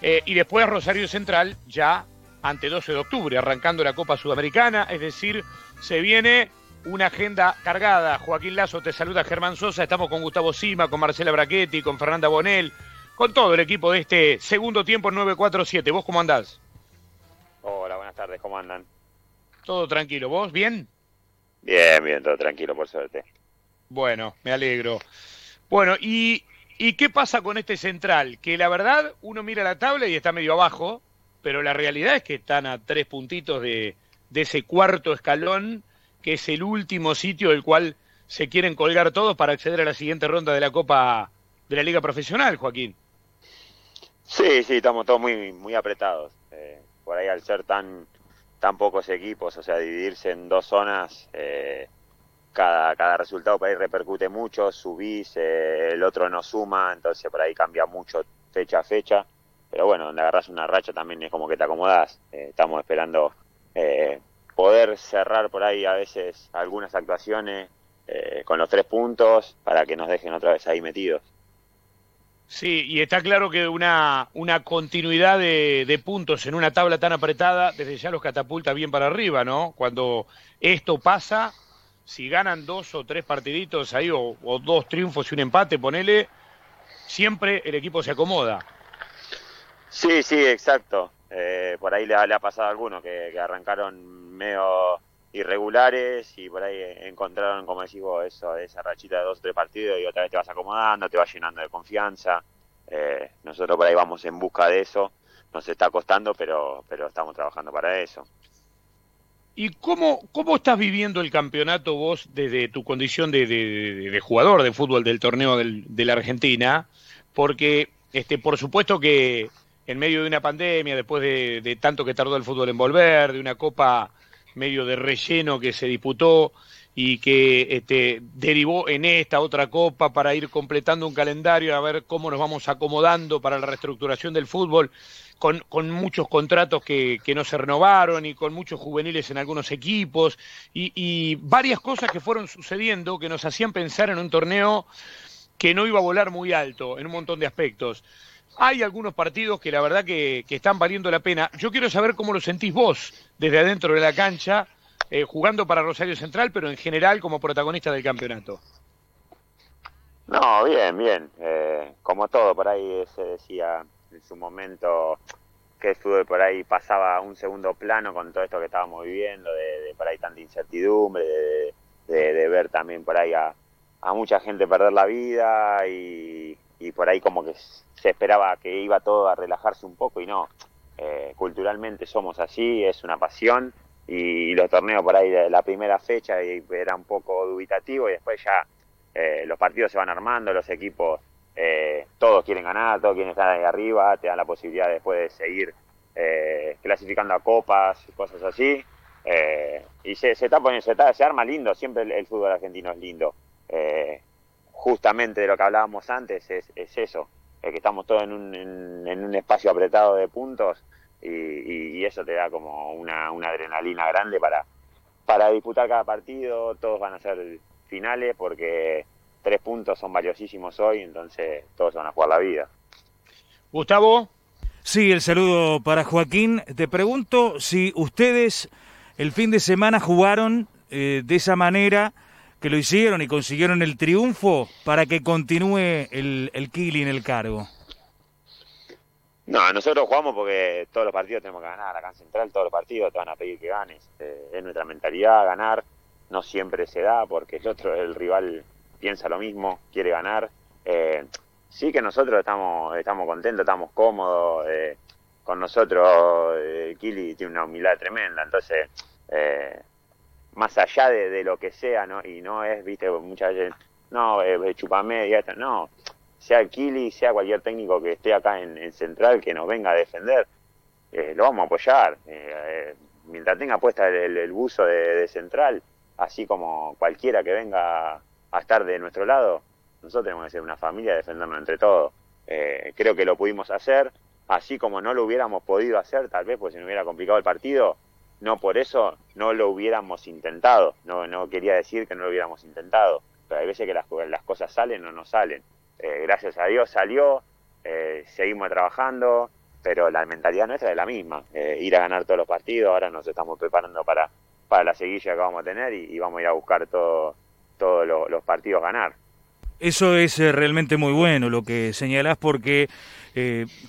Eh, y después Rosario Central ya ante 12 de octubre, arrancando la Copa Sudamericana, es decir, se viene una agenda cargada. Joaquín Lazo te saluda Germán Sosa, estamos con Gustavo Sima, con Marcela Brachetti, con Fernanda Bonel, con todo el equipo de este segundo tiempo 947. ¿Vos cómo andás? Hola, buenas tardes, ¿cómo andan? Todo tranquilo, ¿vos bien? Bien, bien, todo tranquilo, por suerte. Bueno, me alegro. Bueno, y ¿Y qué pasa con este central? Que la verdad uno mira la tabla y está medio abajo, pero la realidad es que están a tres puntitos de, ese cuarto escalón, que es el último sitio del cual se quieren colgar todos para acceder a la siguiente ronda de la Copa de la Liga Profesional, Joaquín. Sí, sí, estamos todos muy, muy apretados. Eh, por ahí al ser tan, tan pocos equipos, o sea, dividirse en dos zonas, eh, cada, cada resultado por ahí repercute mucho, subís, eh, el otro no suma, entonces por ahí cambia mucho fecha a fecha. Pero bueno, donde agarras una racha también es como que te acomodás. Eh, estamos esperando eh, poder cerrar por ahí a veces algunas actuaciones con los tres puntos para que nos dejen otra vez ahí metidos. Sí, y está claro que una, una continuidad de, de, puntos en una tabla tan apretada, desde ya los catapulta bien para arriba, ¿no? Cuando esto pasa, si ganan dos o tres partiditos ahí, o, dos triunfos y un empate, ponele, siempre el equipo se acomoda. Sí, sí, exacto. Eh, por ahí le, ha pasado a algunos que, arrancaron medio irregulares y por ahí encontraron, como decís vos, eso, esa rachita de dos o tres partidos y otra vez te vas acomodando, te vas llenando de confianza. Eh, nosotros por ahí vamos en busca de eso. Nos está costando, pero, pero estamos trabajando para eso. ¿Y cómo, cómo estás viviendo el campeonato vos desde tu condición de, de, jugador de fútbol del torneo del, de la Argentina? Porque, este, por supuesto que en medio de una pandemia, después de, tanto que tardó el fútbol en volver, de una copa medio de relleno que se disputó y que este, derivó en esta otra copa para ir completando un calendario, a ver cómo nos vamos acomodando para la reestructuración del fútbol con, muchos contratos que, no se renovaron y con muchos juveniles en algunos equipos y, varias cosas que fueron sucediendo que nos hacían pensar en un torneo que no iba a volar muy alto en un montón de aspectos. Hay algunos partidos que la verdad que están valiendo la pena. Yo quiero saber cómo lo sentís vos desde adentro de la cancha, eh, jugando para Rosario Central, pero en general como protagonista del campeonato. No, bien, bien. Eh, como todo, por ahí se decía en su momento que fútbol por ahí pasaba a un segundo plano con todo esto que estábamos viviendo, de, por ahí tanta incertidumbre, de, ver también por ahí a, mucha gente perder la vida y, por ahí como que se esperaba que iba todo a relajarse un poco y no. Eh, culturalmente somos así, es una pasión y, los torneos por ahí de la primera fecha era un poco dubitativo y después ya eh, los partidos se van armando, los equipos eh, todos quieren ganar, todos quieren estar ahí arriba, te dan la posibilidad después de seguir eh, clasificando a copas, cosas así. Eh, y se, está poniendo, se, está, se arma lindo, siempre el, fútbol argentino es lindo. justamente de lo que hablábamos antes es, es eso, es que estamos todos en un, en, un espacio apretado de puntos y, y, eso te da como una, una adrenalina grande para, para disputar cada partido, todos van a ser finales porque tres puntos son valiosísimos hoy, entonces todos van a jugar la vida. Gustavo. Sí, el saludo para Joaquín. Te pregunto si ustedes el fin de semana jugaron eh, de esa manera que lo hicieron y consiguieron el triunfo para que continúe el, el Kili en el cargo. No, nosotros jugamos porque todos los partidos tenemos que ganar. Acá en Central todos los partidos te van a pedir que ganes. Eh, es nuestra mentalidad ganar. No siempre se da porque el otro, el rival piensa lo mismo, quiere ganar. Eh, sí que nosotros estamos, estamos contentos, estamos cómodos. Eh, con nosotros, eh, Kili tiene una humildad tremenda, entonces, eh, más allá de, lo que sea, ¿no? Y no es, viste, muchas veces, no, eh, chupame y no, sea Kili, sea cualquier técnico que esté acá en, Central que nos venga a defender, lo vamos a apoyar. mientras tenga puesta el, buzo de Central, así como cualquiera que venga a estar de nuestro lado, nosotros tenemos que ser una familia defendernos entre todos. Eh, creo que lo pudimos hacer, así como no lo hubiéramos podido hacer, tal vez, pues si no hubiera complicado el partido, no por eso no lo hubiéramos intentado. No, no quería decir que no lo hubiéramos intentado, pero hay veces que las, las cosas salen o no salen. Eh, gracias a Dios salió, eh, seguimos trabajando, pero la mentalidad nuestra es la misma, eh, ir a ganar todos los partidos, ahora nos estamos preparando para, para la seguilla que vamos a tener y, vamos a ir a buscar todos los partidos ganar. Eso es realmente muy bueno lo que señalás porque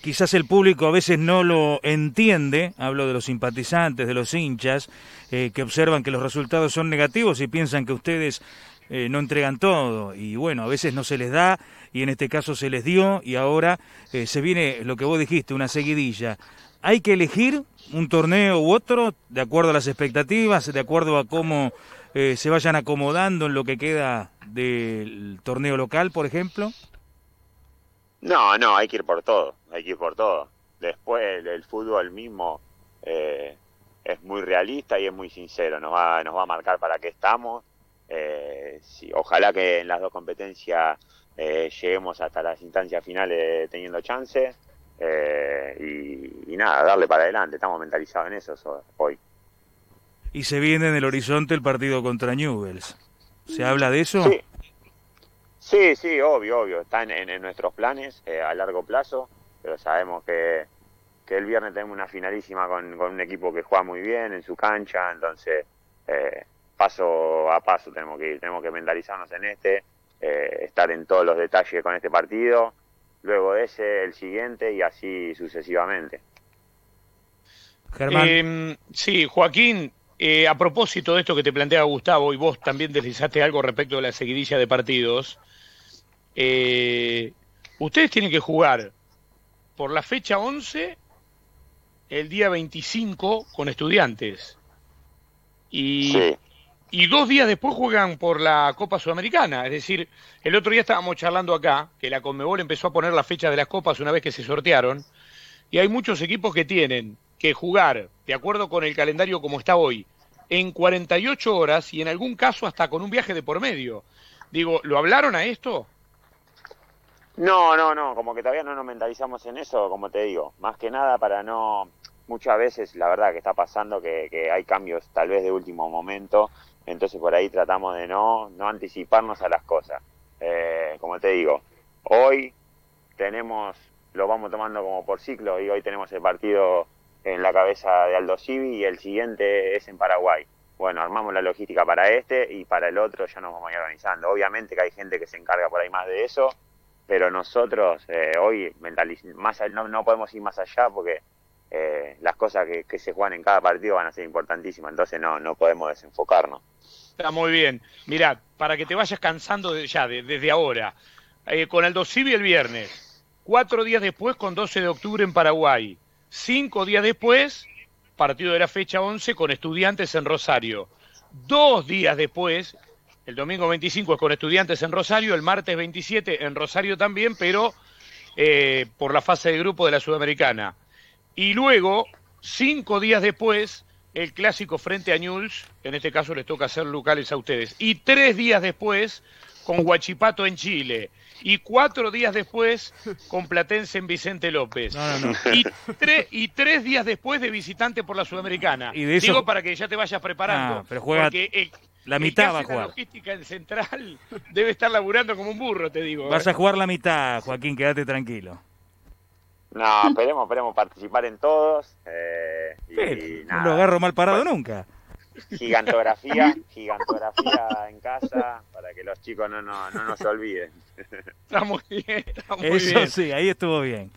quizás el público a veces no lo entiende, hablo de los simpatizantes, de los hinchas, que observan que los resultados son negativos y piensan que ustedes no entregan todo y bueno, a veces no se les da y en este caso se les dio y ahora se viene lo que vos dijiste, una seguidilla. Hay que elegir un torneo u otro de acuerdo a las expectativas, de acuerdo a cómo se vayan acomodando en lo que queda del torneo local, por ejemplo? No, no, hay que ir por todo, hay que ir por todo. Después el, fútbol mismo eh, es muy realista y es muy sincero, nos va, nos va a marcar para qué estamos. Eh, ojalá que en las dos competencias eh, lleguemos hasta las instancias finales teniendo chance y, y, nada, darle para adelante, estamos mentalizados en eso hoy. Y se viene en el horizonte el partido contra Newells. ¿Se habla de eso? Sí, sí, sí obvio, obvio. Está en, nuestros planes eh, a largo plazo, pero sabemos que, que el viernes tenemos una finalísima con, con, un equipo que juega muy bien en su cancha, entonces eh, paso a paso tenemos que ir, tenemos que mentalizarnos en este, eh, estar en todos los detalles con este partido, luego ese, el siguiente y así sucesivamente. Germán. Em, sí, Joaquín, eh, a propósito de esto que te plantea Gustavo, y vos también deslizaste algo respecto de la seguidilla de partidos, eh, ustedes tienen que jugar por la fecha 11 el día 25 con estudiantes. Y, y dos días después juegan por la Copa Sudamericana. Es decir, el otro día estábamos charlando acá, que la Conmebol empezó a poner la fecha de las copas una vez que se sortearon, y hay muchos equipos que tienen que jugar, de acuerdo con el calendario como está hoy, en 48 horas y en algún caso hasta con un viaje de por medio. Digo, ¿lo hablaron a esto? No, no, no, como que todavía no nos mentalizamos en eso, como te digo, más que nada para no, muchas veces la verdad que está pasando que, hay cambios tal vez de último momento, entonces por ahí tratamos de no, no anticiparnos a las cosas. Eh, como te digo, hoy tenemos, lo vamos tomando como por ciclo y hoy tenemos el partido en la cabeza de Aldo Civi y el siguiente es en Paraguay. Bueno, armamos la logística para este y para el otro ya nos vamos a ir organizando. Obviamente que hay gente que se encarga por ahí más de eso, pero nosotros eh, hoy más, no, no, podemos ir más allá porque eh, las cosas que, se juegan en cada partido van a ser importantísimas, entonces no, no podemos desenfocarnos. Está muy bien. Mirá, para que te vayas cansando de, ya desde ahora, eh, con Aldo el viernes, cuatro días después con 12 de octubre en Paraguay, Cinco días después, partido de la fecha 11 con estudiantes en Rosario. Dos días después, el domingo 25 es con estudiantes en Rosario, el martes 27 en Rosario también, pero eh, por la fase de grupo de la Sudamericana. Y luego, cinco días después, el clásico frente a Newell's, en este caso les toca hacer locales a ustedes. Y tres días después, con Huachipato en Chile y cuatro días después con Platense en Vicente López. Y, y, tres días después de visitante por la Sudamericana. Y Digo para que ya te vayas preparando. Ah, pero juega porque la mitad va a jugar. La logística en central debe estar laburando como un burro, te digo. Vas ¿eh? a jugar la mitad, Joaquín, quédate tranquilo. No, esperemos, esperemos participar en todos. Eh, y, no lo agarro mal parado nunca gigantografía, gigantografía en casa para que los chicos no, no, no nos olviden. Está muy bien, está muy Eso sí, ahí estuvo bien.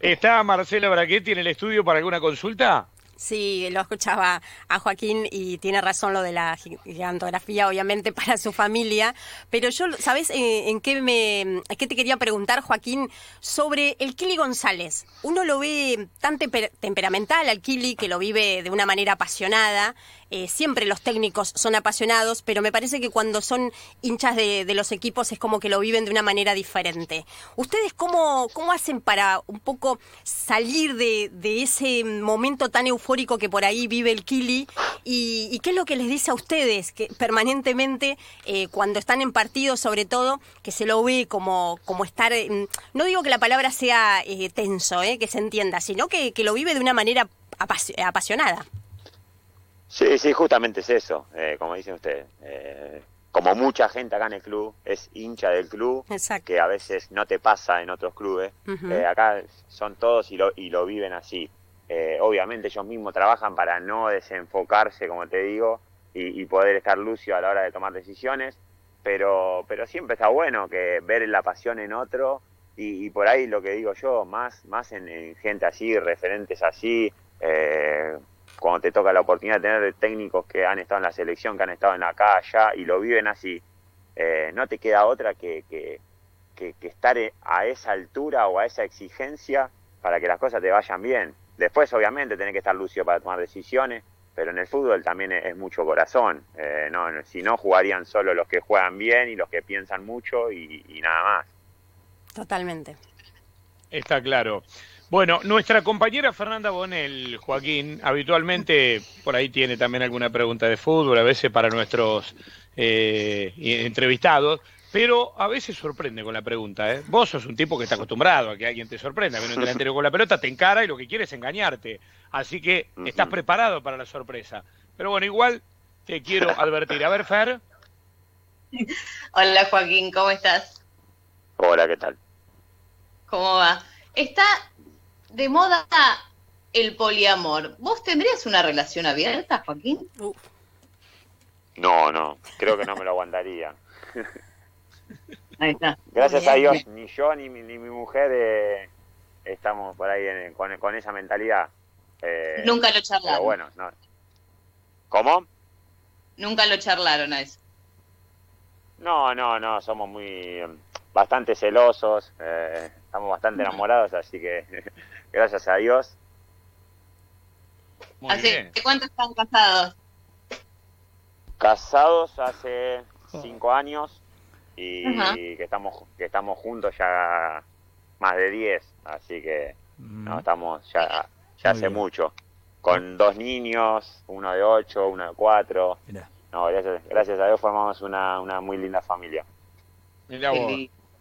¿Está Marcela Braquetti en el estudio para alguna consulta? Sí, lo escuchaba a Joaquín y tiene razón lo de la gigantografía, obviamente, para su familia. Pero yo, ¿sabes en, qué, me, qué te quería preguntar, Joaquín? Sobre el Kili González. Uno lo ve tan temperamental al Kili, que lo vive de una manera apasionada, eh, siempre los técnicos son apasionados, pero me parece que cuando son hinchas de, los equipos es como que lo viven de una manera diferente. ¿Ustedes cómo, cómo hacen para un poco salir de, ese momento tan que por ahí vive el Kili? ¿Y, qué es lo que les dice a ustedes que permanentemente, eh, cuando están en partido sobre todo, que se lo ve como, como estar, no digo que la palabra sea eh, tenso, que se entienda, sino que, que lo vive de una manera apasionada? Sí, sí, justamente es eso, eh, como dicen ustedes. Eh, como mucha gente acá en el club, es hincha del club, Exacto. que a veces no te pasa en otros clubes. Eh, acá son todos y lo, y lo viven así. Eh, obviamente ellos mismos trabajan para no desenfocarse, como te digo, y, poder estar lucio a la hora de tomar decisiones, pero, pero siempre está bueno que ver la pasión en otro y, por ahí lo que digo yo, más, más en, en gente así, referentes así, eh, cuando te toca la oportunidad de tener técnicos que han estado en la selección, que han estado en acá, allá y lo viven así, eh, no te queda otra que, que, que, que estar a esa altura o a esa exigencia para que las cosas te vayan bien. Después, obviamente, tenés que estar lucio para tomar decisiones, pero en el fútbol también es, es mucho corazón. Eh, no, si no, jugarían solo los que juegan bien y los que piensan mucho y, y nada más. Totalmente. Está claro. Bueno, nuestra compañera Fernanda Bonel, Joaquín, habitualmente por ahí tiene también alguna pregunta de fútbol, a veces para nuestros eh, entrevistados, pero a veces sorprende con la pregunta. ¿eh? Vos sos un tipo que está acostumbrado a que alguien te sorprenda, que un delantero con la pelota te encara y lo que quiere es engañarte. Así que estás preparado para la sorpresa. Pero bueno, igual te quiero advertir. A ver, Fer. Hola Joaquín, ¿cómo estás? Hola, ¿qué tal? ¿Cómo va? Está de moda el poliamor. ¿Vos tendrías una relación abierta, Joaquín? Uf. No, no, creo que no me lo aguantaría. Ahí está. Gracias a Bien. Dios, ni yo ni mi, ni mi mujer eh, estamos por ahí en- con, con esa mentalidad. Eh, Nunca lo Pero charlaron. bueno, no. ¿Cómo? Nunca lo charlaron a eso. No, no, no, somos muy bastante celosos, eh, estamos bastante enamorados, así que gracias a Dios. Muy ¿Hace bien. cuánto están casados? Casados hace cinco años y Ajá. que estamos que estamos juntos ya más de diez, así que no, estamos ya, ya Muy hace bien. mucho. Con dos niños, uno de ocho, uno de cuatro. Mirá. No, gracias, gracias a Dios formamos una, una muy linda familia. Mirá vos.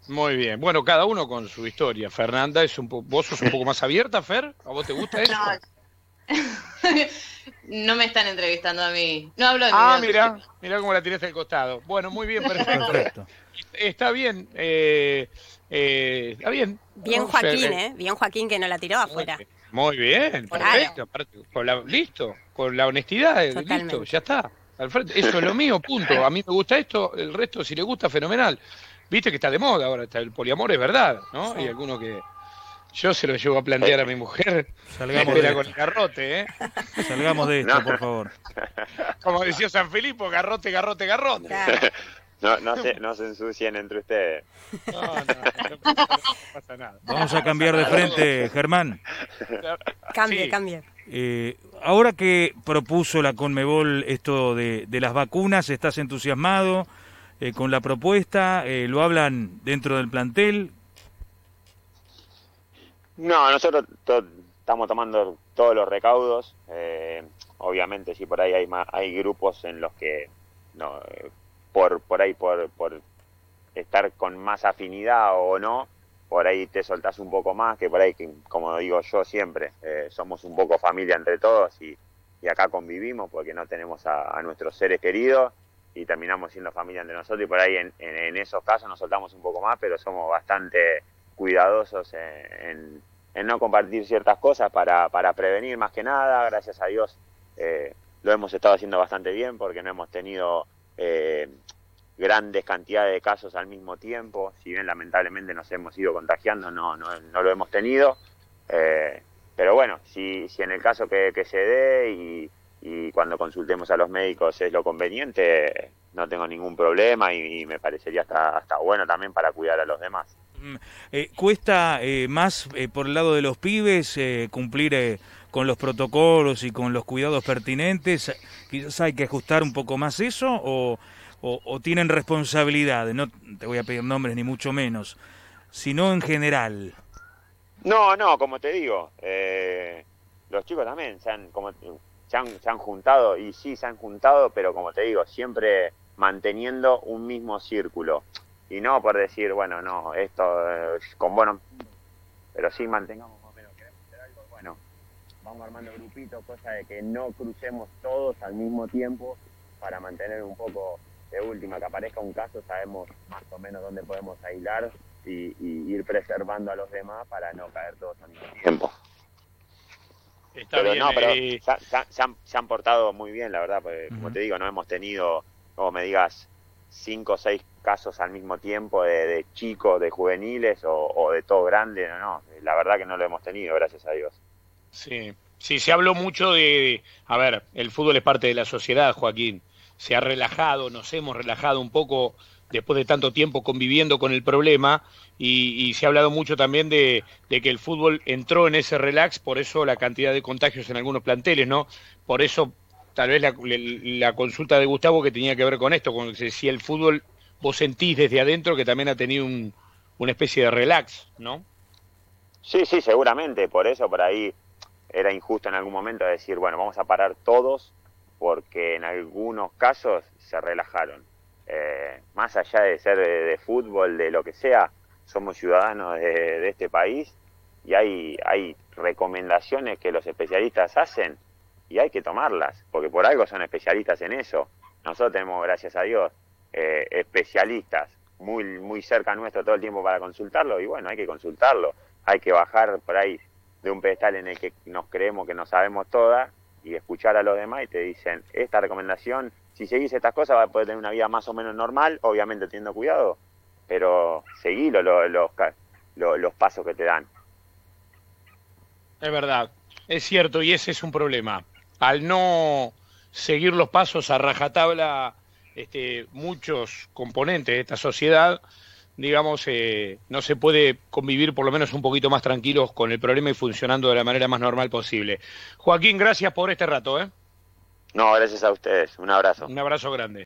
Muy bien. Bueno, cada uno con su historia. Fernanda, es un po- ¿vos sos un poco más abierta, Fer? ¿A vos te gusta eso? No me están entrevistando a mí. No hablo de Ah, mi mira, mira cómo la tiraste al costado. Bueno, muy bien, perfecto. Perfecto. Está bien, eh, eh, está bien. Bien Joaquín, ¿eh? Bien Joaquín que no la tiró afuera. Muy bien, perfecto. aparte, con la- listo, con la honestidad, eh, Totalmente. listo, ya está. Al frente. Eso es lo mío, punto. A mí me gusta esto, el resto, si le gusta, fenomenal. Viste que está de moda ahora, está el poliamor es verdad, ¿no? Sí. Hay alguno que yo se lo llevo a plantear a mi mujer. Salgamos de con el esto. garrote, ¿eh? Salgamos de esto, No. por favor. Como decía San Filipo, garrote, garrote, garrote. Claro. No, no, se, no se ensucien entre ustedes. No, no, no, no pasa nada. Vamos a cambiar de frente, Germán. Cambie, Sí. cambie. Eh, ahora que propuso la Conmebol esto de, de las vacunas, ¿estás entusiasmado eh, con la propuesta? Eh, ¿Lo hablan dentro del plantel? No, nosotros to- estamos tomando todos los recaudos. eh, obviamente, si por ahí hay ma- hay grupos en los que no, eh, por por ahí por, por estar con más afinidad o no, por ahí te soltás un poco más, que por ahí, que, como digo yo siempre, eh, somos un poco familia entre todos y, y acá convivimos porque no tenemos a, nuestros seres queridos y terminamos siendo familia entre nosotros y por ahí en, en- en esos casos nos soltamos un poco más, pero somos bastante cuidadosos en, en- en no compartir ciertas cosas para, para prevenir más que nada. Gracias a Dios eh, lo hemos estado haciendo bastante bien porque no hemos tenido eh, grandes cantidades de casos al mismo tiempo. Si bien lamentablemente nos hemos ido contagiando, no, no, lo hemos tenido. Eh, pero bueno, si, si en el caso que, se dé y, cuando consultemos a los médicos es lo conveniente, no tengo ningún problema y, me parecería hasta, hasta bueno también para cuidar a los demás. Mm, eh, ¿Cuesta eh, más eh, por el lado de los pibes cumplir con los protocolos y con los cuidados pertinentes? Quizás hay que ajustar un poco más eso o, tienen responsabilidades. No te voy a pedir nombres ni mucho menos, sino en general. No, no, como te digo, eh, los chicos también se han, como, se, han, se han juntado, y sí se han juntado, pero como te digo, siempre manteniendo un mismo círculo. Y no por decir, bueno, no, esto eh, con bueno, pero sí mantengamos más o menos, queremos hacer algo, bueno, vamos armando grupitos, cosa de que no crucemos todos al mismo tiempo para mantener un poco de última que aparezca un caso, sabemos más o menos dónde podemos aislar y, ir preservando a los demás para no caer todos al mismo tiempo. Está pero no, pero eh, se, han, portado muy bien, la verdad, porque como te digo, no hemos tenido, como me digas, cinco o seis casos al mismo tiempo de, chicos, de juveniles o, de todo grande, no, no, la verdad que no lo hemos tenido, gracias a Dios. Sí, sí, se habló mucho de, a ver, el fútbol es parte de la sociedad, Joaquín, se ha relajado, nos hemos relajado un poco después de tanto tiempo conviviendo con el problema y, se ha hablado mucho también de, que el fútbol entró en ese relax, por eso la cantidad de contagios en algunos planteles, ¿no? Por eso tal vez la, consulta de Gustavo que tenía que ver con esto, con si el fútbol vos sentís desde adentro que también ha tenido una especie de relax, ¿no? Sí, sí, seguramente, por eso por ahí era injusto en algún momento decir, bueno, vamos a parar todos porque en algunos casos se relajaron. Eh, más allá de ser de, fútbol, de lo que sea, somos ciudadanos de, este país y hay, hay recomendaciones que los especialistas hacen y hay que tomarlas, porque por algo son especialistas en eso. Nosotros tenemos, gracias a Dios, eh, especialistas muy, muy cerca nuestro todo el tiempo para consultarlo y bueno, hay que consultarlo. Hay que bajar por ahí de un pedestal en el que nos creemos que no sabemos todas y escuchar a los demás y te dicen, esta recomendación si seguís estas cosas vas a poder tener una vida más o menos normal, obviamente teniendo cuidado, pero seguí los, los pasos que te dan. Es verdad, es cierto, y ese es un problema. Al no seguir los pasos a rajatabla, este, muchos componentes de esta sociedad, digamos, eh, no se puede convivir por lo menos un poquito más tranquilos con el problema y funcionando de la manera más normal posible. Joaquín, gracias por este rato. ¿eh? No, gracias a ustedes. Un abrazo. Un abrazo grande.